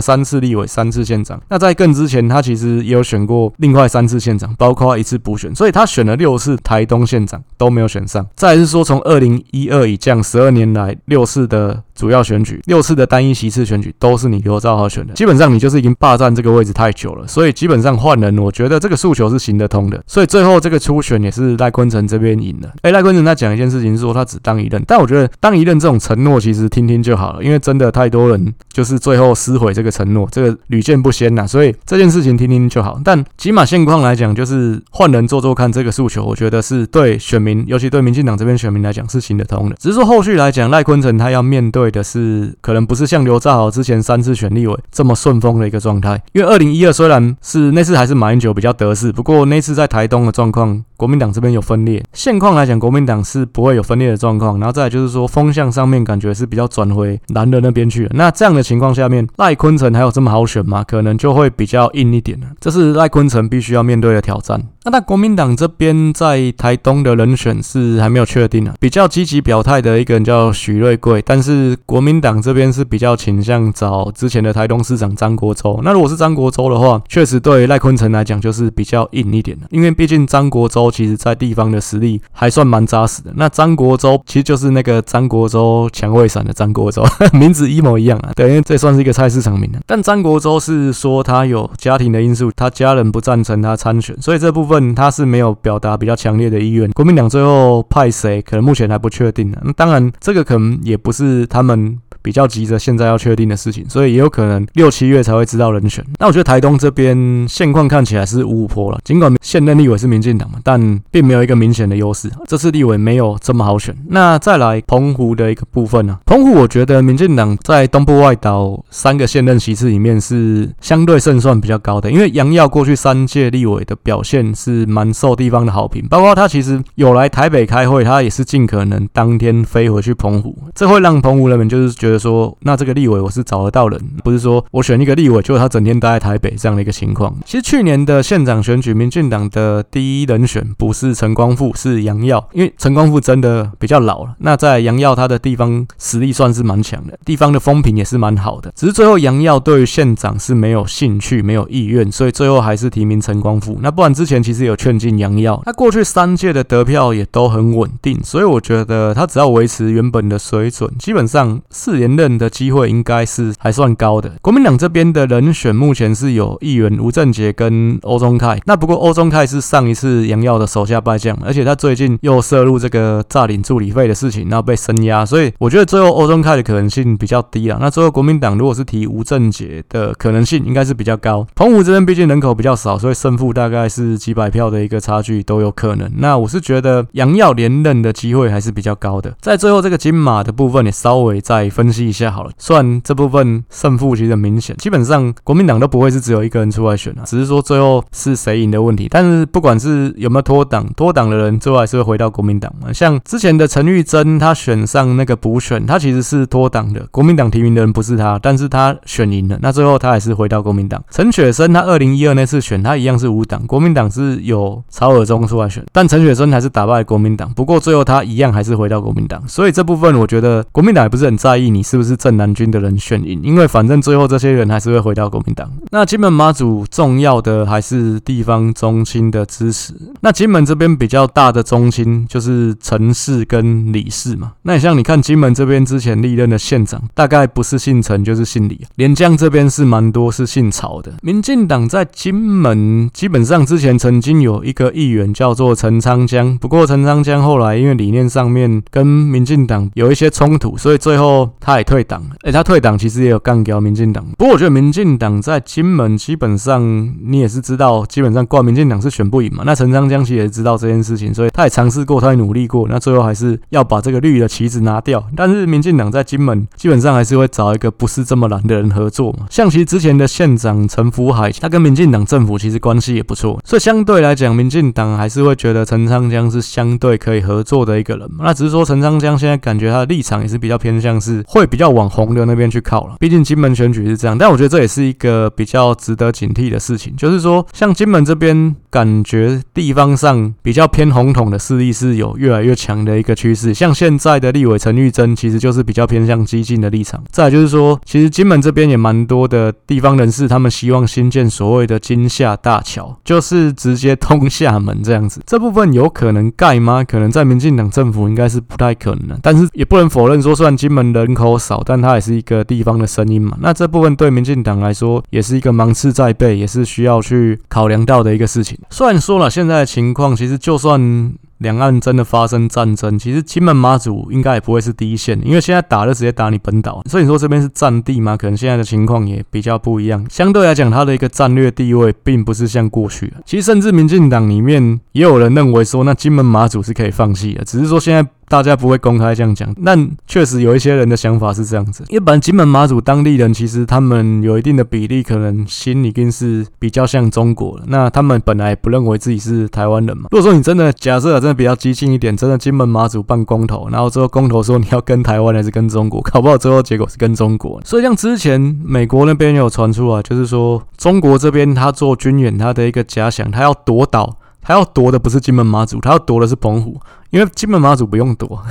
三次立委，三次县长。那在更之前，他其实也有选过另外三次县长，包括一次补选，所以他选了六次台东县长都没有选上。再是说，从二零一二以降十二年来六次的主要选举，六次的单一席次选举都是你刘兆浩选的，基本上你就是已经霸占这个位置太久了，所以基本上换人，我觉得这个诉求是行得通的。所以最后这个初选也是赖坤成这边赢了。哎，赖坤成他讲一件事情是说他只当一任，但我觉得当一任这种承诺其实听听就好了，因为真的太多人就是最后撕毁这个承诺，这个屡见不鲜呐。所以这件事情听听就好。但起码现况来讲，就是换人做做看这个诉求，我觉得是对选民，尤其对民进党这边选民来讲是行得通的。只是说后续来讲，赖坤成他要面对的是可能不是像刘兆豪之前三次选立委这么顺风的一个状态，因为二零一二虽然是那次还是马英九比较得势，不过那次在台东的状况，国民党这边有分裂。现况来讲，国民党是不会有分裂的状况。然后再就是说，风向上面感觉是比较转回蓝的那边去了。那这样的情况下面，赖坤成还有这么好选吗？可能就会比较硬一点了。这是赖坤成必须要面对的挑战。那他国民党这边在台东的人选是还没有确定啊，比较积极表态的一个人叫许瑞贵，但是国民党这边是比较倾向找之前的台东市长张国洲。那如果是张国洲的话，确实对赖坤成来讲就是比较硬一点的，因为毕竟张国洲其实在地方的实力还算蛮扎实的。那张国洲其实就是那个张国洲抢胃散的张国洲，名字一模一样啊，对，因为这算是一个菜市场名。但张国洲是说他有家庭的因素，他家人不赞成他参选，所以这部分。他是没有表达比较强烈的意愿，国民党最后派谁，可能目前还不确定呢。那当然，这个可能也不是他们。比较急着现在要确定的事情，所以也有可能六七月才会知道人选。那我觉得台东这边现况看起来是五五坡了，尽管现任立委是民进党嘛，但并没有一个明显的优势。这次立委没有这么好选。那再来澎湖的一个部分呢、澎湖我觉得民进党在东部外岛三个现任席次里面是相对胜算比较高的，因为杨耀过去三届立委的表现是蛮受地方的好评，包括他其实有来台北开会，他也是尽可能当天飞回去澎湖，这会让澎湖人民就是觉得。就说那这个立委我是找得到人，不是说我选一个立委，结果他整天待在台北这样的一个情况。其实去年的县长选举，民进党的第一人选不是陈光复，是杨耀，因为陈光复真的比较老了。那在杨耀他的地方实力算是蛮强的，地方的风评也是蛮好的。只是最后杨耀对于县长是没有兴趣、没有意愿，所以最后还是提名陈光复。那不然之前其实有劝进杨耀，他过去三届的得票也都很稳定，所以我觉得他只要维持原本的水准，基本上是。连任的机会应该是还算高的。国民党这边的人选目前是有议员吴正杰跟欧中泰。那不过欧中泰是上一次杨耀的手下败将，而且他最近又涉入这个诈领助理费的事情，然后被声压，所以我觉得最后欧中泰的可能性比较低了。那最后国民党如果是提吴正杰的可能性应该是比较高。澎湖这边毕竟人口比较少，所以胜负大概是几百票的一个差距都有可能。那我是觉得杨耀连任的机会还是比较高的。在最后这个金马的部分，也稍微再分。析一下好了。虽然这部分胜负其实很明显，基本上国民党都不会是只有一个人出来选啊，只是说最后是谁赢的问题。但是不管是有没有脱党，脱党的人最后还是会回到国民党嘛。像之前的陈玉珍，他选上那个补选，他其实是脱党的，国民党提名的人不是他，但是他选赢了，那最后他还是回到国民党。陈雪生他二零一二那次选，他一样是无党，国民党是有曹尔中出来选，但陈雪生还是打败国民党。不过最后他一样还是回到国民党，所以这部分我觉得国民党也不是很在意你是不是正南军的人选赢，因为反正最后这些人还是会回到国民党。那金门马祖重要的还是地方中心的支持。那金门这边比较大的中心就是陈氏跟李氏嘛。那你像你看金门这边之前历任的县长，大概不是姓陈就是姓李。连江这边是蛮多是姓曹的。民进党在金门基本上之前曾经有一个议员叫做陈昌江，不过陈昌江后来因为理念上面跟民进党有一些冲突，所以最后他也退党了。诶，他退党其实也有干掉民进党。不过我觉得民进党在金门基本上你也是知道，基本上挂民进党是选不赢嘛。那陈昌江其实也知道这件事情，所以他也尝试过，他也努力过，那最后还是要把这个绿的旗子拿掉。但是民进党在金门基本上还是会找一个不是这么蓝的人合作嘛。像其实之前的县长陈福海，他跟民进党政府其实关系也不错，所以相对来讲，民进党还是会觉得陈昌江是相对可以合作的一个人嘛。那只是说陈昌江现在感觉他的立场也是比较偏向是会比较往红的那边去靠了。毕竟金门选举是这样，但我觉得这也是一个比较值得警惕的事情，就是说像金门这边感觉地方上比较偏红统的势力是有越来越强的一个趋势。像现在的立委陈玉珍，其实就是比较偏向激进的立场。再就是说，其实金门这边也蛮多的地方人士，他们希望新建所谓的金厦大桥，就是直接通厦门这样子。这部分有可能盖吗？可能在民进党政府应该是不太可能的。但是也不能否认说，虽然金门人口少，但它也是一个地方的声音嘛。那这部分对民进党来说，也是一个芒刺在背，也是需要去考量到的一个事情。虽然说了现在的情况，其实就算。两岸真的发生战争，其实金门马祖应该也不会是第一线，因为现在打就直接打你本岛，所以你说这边是战地吗？可能现在的情况也比较不一样。相对来讲，它的一个战略地位并不是像过去。其实甚至民进党里面也有人认为说，那金门马祖是可以放弃的，只是说现在。大家不会公开这样讲，但确实有一些人的想法是这样子。因为本来金门马祖当地人其实他们有一定的比例，可能心已经是比较像中国。那他们本来不认为自己是台湾人嘛。如果说你真的假设真的比较激进一点，真的金门马祖办公投，然后最后公投说你要跟台湾还是跟中国，搞不好最后结果是跟中国。所以像之前美国那边有传出来，就是说中国这边他做军演，他的一个假想，他要夺岛，他要夺的不是金门马祖，他要夺的是澎湖。因为金门马祖不用躲，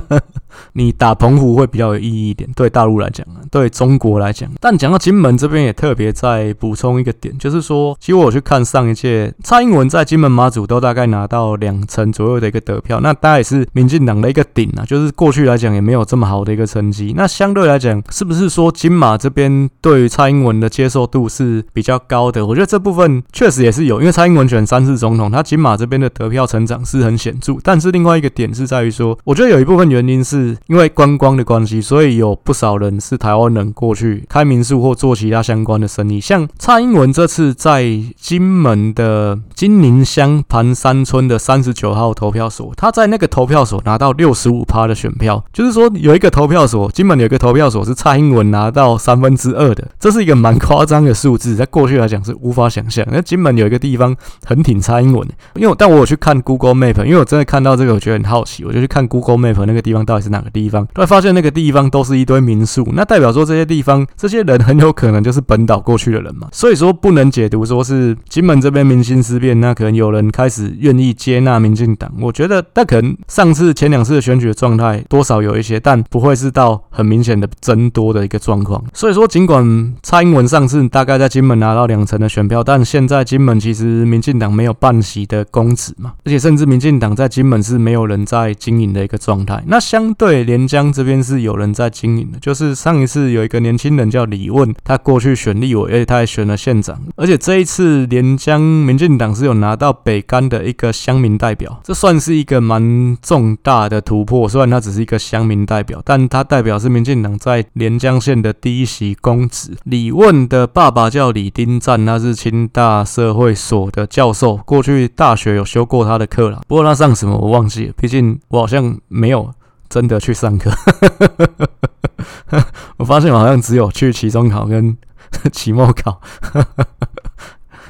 你打澎湖会比较有意义一点。对大陆来讲，对中国来讲。但讲到金门这边，也特别再补充一个点，就是说，其实我去看上一届蔡英文在金门马祖都大概拿到两成左右的一个得票，那大概也是民进党的一个顶啊。就是过去来讲也没有这么好的一个成绩。那相对来讲，是不是说金马这边对于蔡英文的接受度是比较高的？我觉得这部分确实也是有，因为蔡英文选三次总统，他金马这边的得票成长是很显著，但是。另外一个点是在于说，我觉得有一部分原因是因为观光的关系，所以有不少人是台湾人过去开民宿或做其他相关的生意。像蔡英文这次在金门的金宁乡盘山村的三十九号投票所，他在那个投票所拿到六十五趴的选票，就是说有一个投票所，金门有一个投票所是蔡英文拿到三分之二的，这是一个蛮夸张的数字，在过去来讲是无法想象。那金门有一个地方很挺蔡英文，因为但我有去看 Google Map，因为我真的看到这个。我觉得很好奇，我就去看 Google Map 那个地方到底是哪个地方，突然发现那个地方都是一堆民宿，那代表说这些地方这些人很有可能就是本岛过去的人嘛，所以说不能解读说是金门这边民心思变，那可能有人开始愿意接纳民进党，我觉得那可能上次前两次的选举的状态多少有一些，但不会是到很明显的增多的一个状况。所以说，尽管蔡英文上次大概在金门拿到两成的选票，但现在金门其实民进党没有半席的公职嘛，而且甚至民进党在金门是。没有人在经营的一个状态。那相对连江这边是有人在经营的，就是上一次有一个年轻人叫李问，他过去选立委，而且他还选了县长。而且这一次连江民进党是有拿到北竿的一个乡民代表，这算是一个蛮重大的突破。虽然他只是一个乡民代表，但他代表是民进党在连江县的第一席公职。李问的爸爸叫李丁赞，他是清大社会所的教授，过去大学有修过他的课了。不过他上什么我忘记。毕竟我好像没有真的去上课。我发现我好像只有去期中考跟 期末考。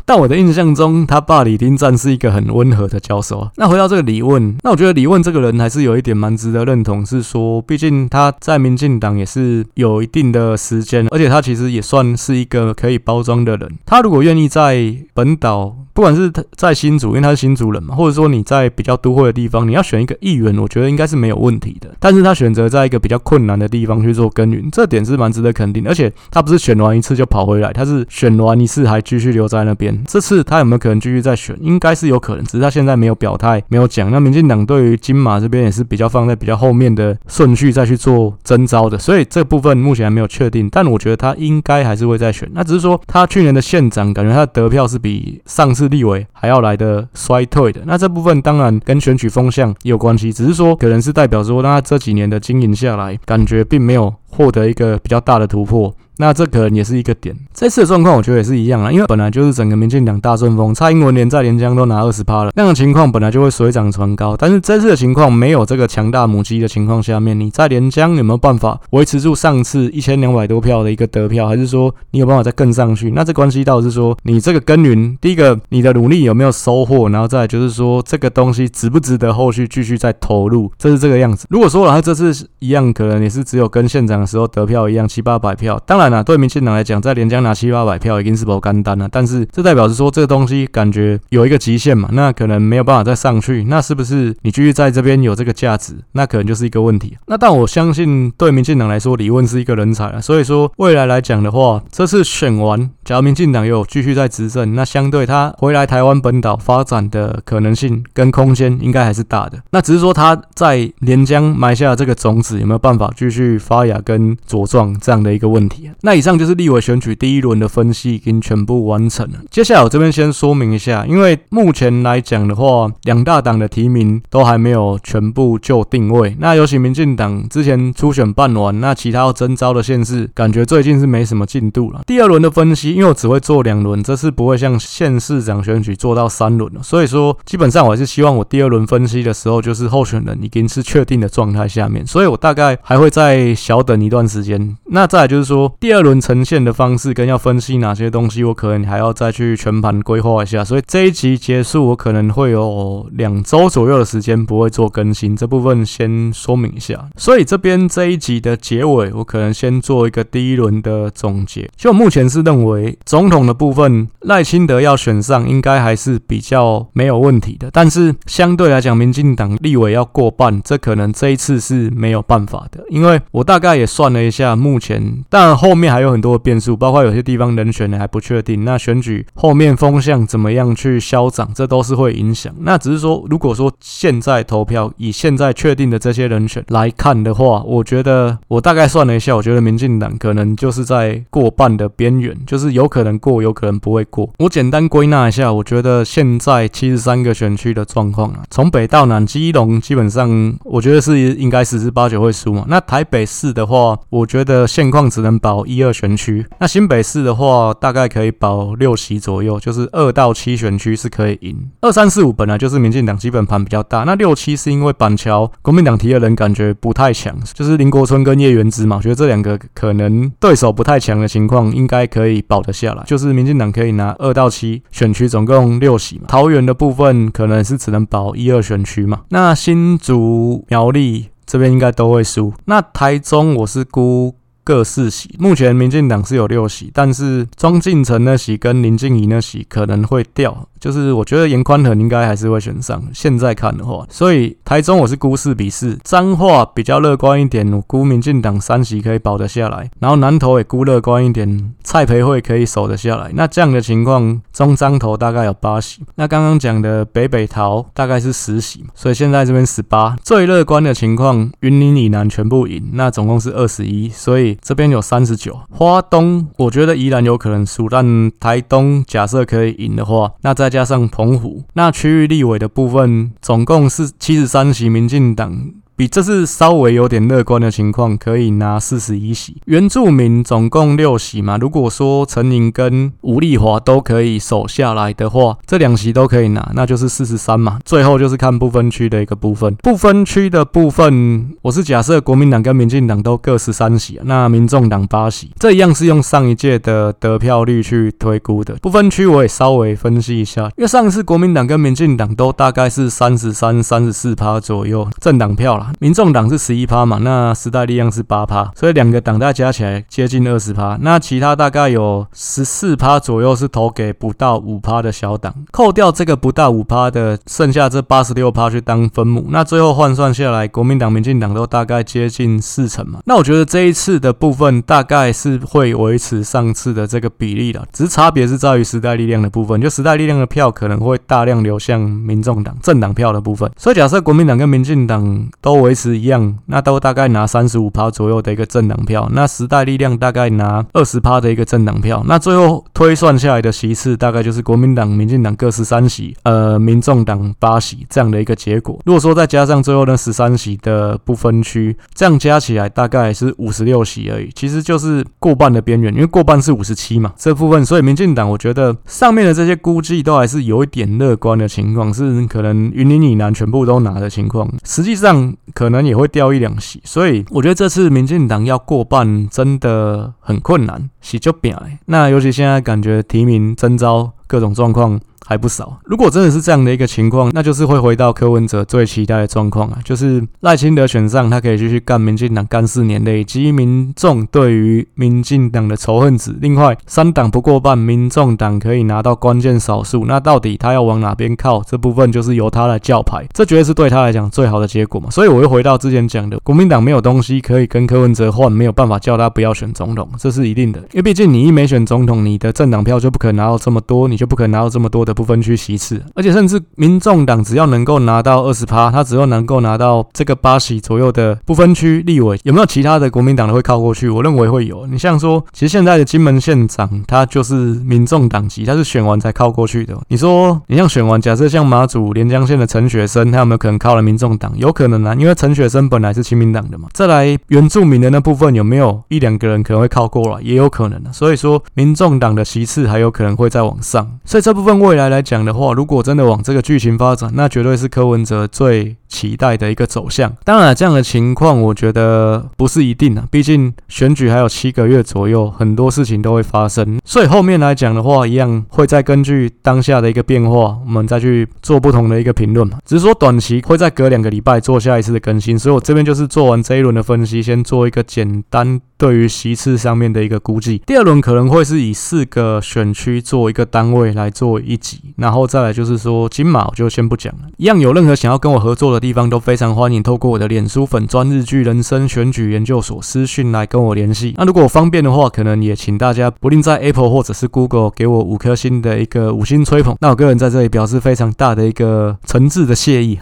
但我的印象中，他爸李丁赞是一个很温和的教授。那回到这个李问，那我觉得李问这个人还是有一点蛮值得认同，是说，毕竟他在民进党也是有一定的时间，而且他其实也算是一个可以包装的人。他如果愿意在本岛，不管是在新竹，因为他是新竹人嘛，或者说你在比较都会的地方，你要选一个议员，我觉得应该是没有问题的。但是他选择在一个比较困难的地方去做耕耘，这点是蛮值得肯定。而且他不是选完一次就跑回来，他是选完一次还继续留在那边。这次他有没有可能继续再选？应该是有可能，只是他现在没有表态，没有讲。那民进党对于金马这边也是比较放在比较后面的顺序再去做征召的，所以这部分目前还没有确定。但我觉得他应该还是会再选。那只是说他去年的县长，感觉他的得票是比上次是立委还要来的衰退的。那这部分当然跟选举风向也有关系，只是说可能是代表说，那他这几年的经营下来，感觉并没有获得一个比较大的突破。那这可能也是一个点。这次的状况，我觉得也是一样啊，因为本来就是整个民进党大顺风，蔡英文连在连江都拿二十趴了，那种情况本来就会水涨船高。但是这次的情况没有这个强大母鸡的情况下面，你在连江有没有办法维持住上次一千两百多票的一个得票，还是说你有办法再更上去？那这关系到是说你这个耕耘，第一个你的努力有没有收获，然后再就是说这个东西值不值得后续继续再投入，这是这个样子。如果说然后这次一样，可能也是只有跟县长的时候得票一样七八百票，当然了，对民进党来讲，在连江拿七八百票已经是不干单了。但是这代表是说，这个东西感觉有一个极限嘛，那可能没有办法再上去。那是不是你继续在这边有这个价值？那可能就是一个问题。那但我相信，对民进党来说，李问是一个人才啊。所以说，未来来讲的话，这次选完，假如民进党有继续在执政，那相对他回来台湾本岛发展的可能性跟空间，应该还是大的。那只是说他在连江埋下这个种子，有没有办法继续发芽跟茁壮这样的一个问题？那以上。就是立委选举第一轮的分析已经全部完成了。接下来我这边先说明一下，因为目前来讲的话，两大党的提名都还没有全部就定位。那尤其民进党之前初选办完，那其他要征召的县市，感觉最近是没什么进度了。第二轮的分析，因为我只会做两轮，这次不会像县市长选举做到三轮了。所以说，基本上我还是希望我第二轮分析的时候，就是候选人已经是确定的状态下面，所以我大概还会再小等一段时间。那再来就是说，第二轮。呈现的方式跟要分析哪些东西，我可能还要再去全盘规划一下。所以这一集结束，我可能会有两周左右的时间不会做更新，这部分先说明一下。所以这边这一集的结尾，我可能先做一个第一轮的总结。就目前是认为总统的部分，赖清德要选上，应该还是比较没有问题的。但是相对来讲，民进党立委要过半，这可能这一次是没有办法的。因为我大概也算了一下，目前但后后面还有。很多的变数，包括有些地方人选呢还不确定。那选举后面风向怎么样去消长，这都是会影响。那只是说，如果说现在投票以现在确定的这些人选来看的话，我觉得我大概算了一下，我觉得民进党可能就是在过半的边缘，就是有可能过，有可能不会过。我简单归纳一下，我觉得现在七十三个选区的状况啊，从北到南，基隆基本上我觉得是应该十之八九会输嘛。那台北市的话，我觉得现况只能保一二选。区，那新北市的话，大概可以保六席左右，就是二到七选区是可以赢。二三四五本来就是民进党基本盘比较大，那六七是因为板桥国民党提的人感觉不太强，就是林国春跟叶元之嘛，觉得这两个可能对手不太强的情况，应该可以保得下来。就是民进党可以拿二到七选区，总共六席嘛。桃园的部分可能是只能保一二选区嘛。那新竹苗栗这边应该都会输。那台中我是估。各四席，目前民进党是有六席，但是庄敬诚那席跟林静怡那席可能会掉。就是我觉得严宽恒应该还是会选上，现在看的话，所以台中我是估四比四，彰化比较乐观一点，我估民进党三席可以保得下来，然后南投也估乐观一点，蔡培慧可以守得下来。那这样的情况，中彰投大概有八席，那刚刚讲的北北桃大概是十席，所以现在这边十八，最乐观的情况，云林以南全部赢，那总共是二十一，所以这边有三十九。花东我觉得依然有可能输，但台东假设可以赢的话，那再。加上澎湖，那区域立委的部分总共是七十三席，民进党比这是稍微有点乐观的情况，可以拿四十一席。原住民总共六席嘛，如果说陈宁跟吴丽华都可以守下来的话，这两席都可以拿，那就是四十三嘛。最后就是看不分区的一个部分，不分区的部分，我是假设国民党跟民进党都各十三席，那民众党八席，这一样是用上一届的得票率去推估的。不分区我也稍微分析一下，因为上一次国民党跟民进党都大概是三十三、三十四趴左右政党票了民众党是十一趴嘛，那时代力量是八趴，所以两个党大加起来接近二十趴，那其他大概有十四趴左右是投给不到五趴的小党，扣掉这个不到五趴的，剩下这八十六趴去当分母，那最后换算下来，国民党、民进党都大概接近四成嘛，那我觉得这一次的部分大概是会维持上次的这个比例的，只是差别是在于时代力量的部分，就时代力量的票可能会大量流向民众党政党票的部分，所以假设国民党跟民进党都维持一样，那都大概拿三十五趴左右的一个政党票，那时代力量大概拿二十趴的一个政党票，那最后推算下来的席次大概就是国民党、民进党各十三席，呃，民众党八席这样的一个结果。如果说再加上最后那十三席的不分区，这样加起来大概是五十六席而已，其实就是过半的边缘，因为过半是五十七嘛，这部分，所以民进党我觉得上面的这些估计都还是有一点乐观的情况，是可能云林以南全部都拿的情况，实际上可能也会掉一两席，所以我觉得这次民进党要过半真的很困难，席就变哎，那尤其现在感觉提名征召各种状况。还不少。如果真的是这样的一个情况，那就是会回到柯文哲最期待的状况啊，就是赖清德选上，他可以继续干民进党干四年，累积民众对于民进党的仇恨值。另外，三党不过半，民众党可以拿到关键少数。那到底他要往哪边靠？这部分就是由他来叫牌，这绝对是对他来讲最好的结果嘛。所以我又回到之前讲的，国民党没有东西可以跟柯文哲换，没有办法叫他不要选总统，这是一定的。因为毕竟你一没选总统，你的政党票就不可能拿到这么多，你就不可能拿到这么多的。不分区席次，而且甚至民众党只要能够拿到二十趴，他只要能够拿到这个八席左右的不分区立委，有没有其他的国民党的会靠过去？我认为会有。你像说，其实现在的金门县长他就是民众党籍，他是选完才靠过去的。你说，你像选完，假设像马祖连江县的陈雪生，他有没有可能靠了民众党？有可能啊，因为陈雪生本来是亲民党的嘛。再来原住民的那部分，有没有一两个人可能会靠过来？也有可能的。所以说，民众党的席次还有可能会再往上。所以这部分未来。来讲的话，如果真的往这个剧情发展，那绝对是柯文哲最期待的一个走向。当然，这样的情况我觉得不是一定啊，毕竟选举还有七个月左右，很多事情都会发生。所以后面来讲的话，一样会再根据当下的一个变化，我们再去做不同的一个评论嘛。只是说短期会再隔两个礼拜做下一次的更新。所以我这边就是做完这一轮的分析，先做一个简单对于席次上面的一个估计。第二轮可能会是以四个选区做一个单位来做一集。然后再来就是说金马，我就先不讲了。一样有任何想要跟我合作的地方，都非常欢迎透过我的脸书粉专日剧人生选举研究所私讯来跟我联系。那如果方便的话，可能也请大家不吝在 Apple 或者是 Google 给我五颗星的一个五星吹捧。那我个人在这里表示非常大的一个诚挚的谢意。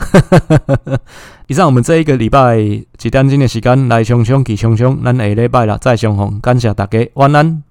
以上我们这一个礼拜一点钟的时间来冲冲去冲冲，咱下礼拜了再相逢，感谢大家，晚安。